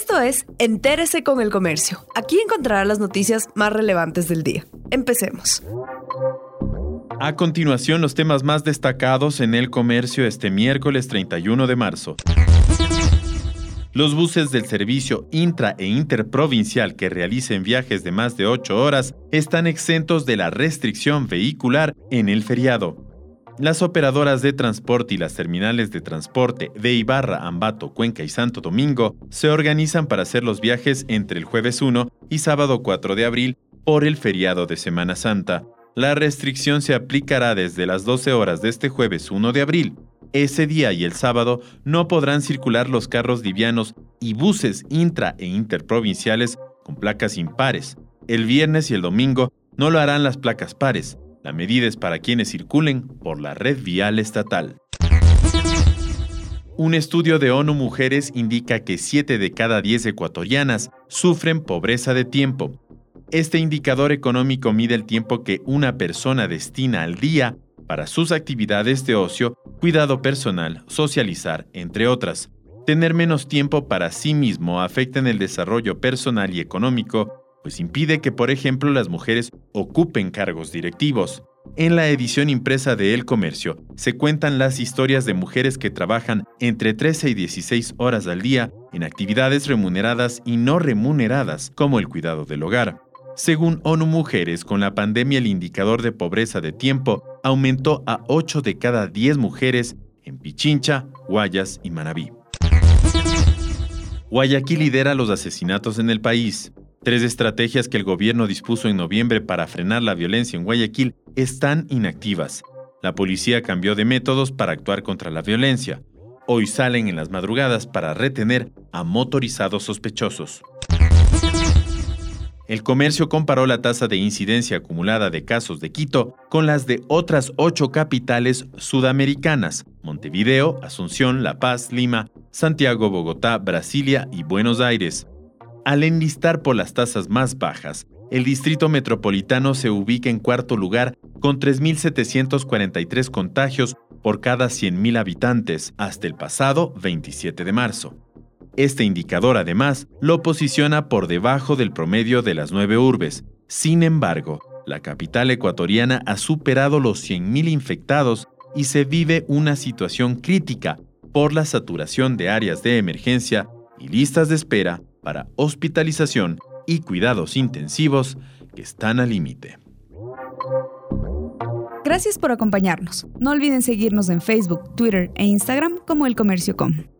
Esto es Entérese con el Comercio. Aquí encontrará las noticias más relevantes del día. Empecemos. A continuación, los temas más destacados en el comercio este miércoles 31 de marzo. Los buses del servicio intra e interprovincial que realicen viajes de más de 8 horas están exentos de la restricción vehicular en el feriado. Las operadoras de transporte y las terminales de transporte de Ibarra, Ambato, Cuenca y Santo Domingo se organizan para hacer los viajes entre el jueves 1 y sábado 4 de abril por el feriado de Semana Santa. La restricción se aplicará desde las 12 horas de este jueves 1 de abril. Ese día y el sábado no podrán circular los carros livianos y buses intra e interprovinciales con placas impares. El viernes y el domingo no lo harán las placas pares. La medida es para quienes circulen por la red vial estatal. Un estudio de ONU Mujeres indica que 7 de cada 10 ecuatorianas sufren pobreza de tiempo. Este indicador económico mide el tiempo que una persona destina al día para sus actividades de ocio, cuidado personal, socializar, entre otras. Tener menos tiempo para sí mismo afecta en el desarrollo personal y económico pues impide que, por ejemplo, las mujeres ocupen cargos directivos. En la edición impresa de El Comercio se cuentan las historias de mujeres que trabajan entre 13 y 16 horas al día en actividades remuneradas y no remuneradas, como el cuidado del hogar. Según ONU Mujeres, con la pandemia el indicador de pobreza de tiempo aumentó a 8 de cada 10 mujeres en Pichincha, Guayas y Manabí. Guayaquil lidera los asesinatos en el país. Tres estrategias que el gobierno dispuso en noviembre para frenar la violencia en Guayaquil están inactivas. La policía cambió de métodos para actuar contra la violencia. Hoy salen en las madrugadas para retener a motorizados sospechosos. El comercio comparó la tasa de incidencia acumulada de casos de Quito con las de otras ocho capitales sudamericanas, Montevideo, Asunción, La Paz, Lima, Santiago, Bogotá, Brasilia y Buenos Aires. Al enlistar por las tasas más bajas, el Distrito Metropolitano se ubica en cuarto lugar con 3.743 contagios por cada 100.000 habitantes hasta el pasado 27 de marzo. Este indicador además lo posiciona por debajo del promedio de las nueve urbes. Sin embargo, la capital ecuatoriana ha superado los 100.000 infectados y se vive una situación crítica por la saturación de áreas de emergencia y listas de espera para hospitalización y cuidados intensivos que están al límite. Gracias por acompañarnos. No olviden seguirnos en Facebook, Twitter e Instagram como El Comercio Com.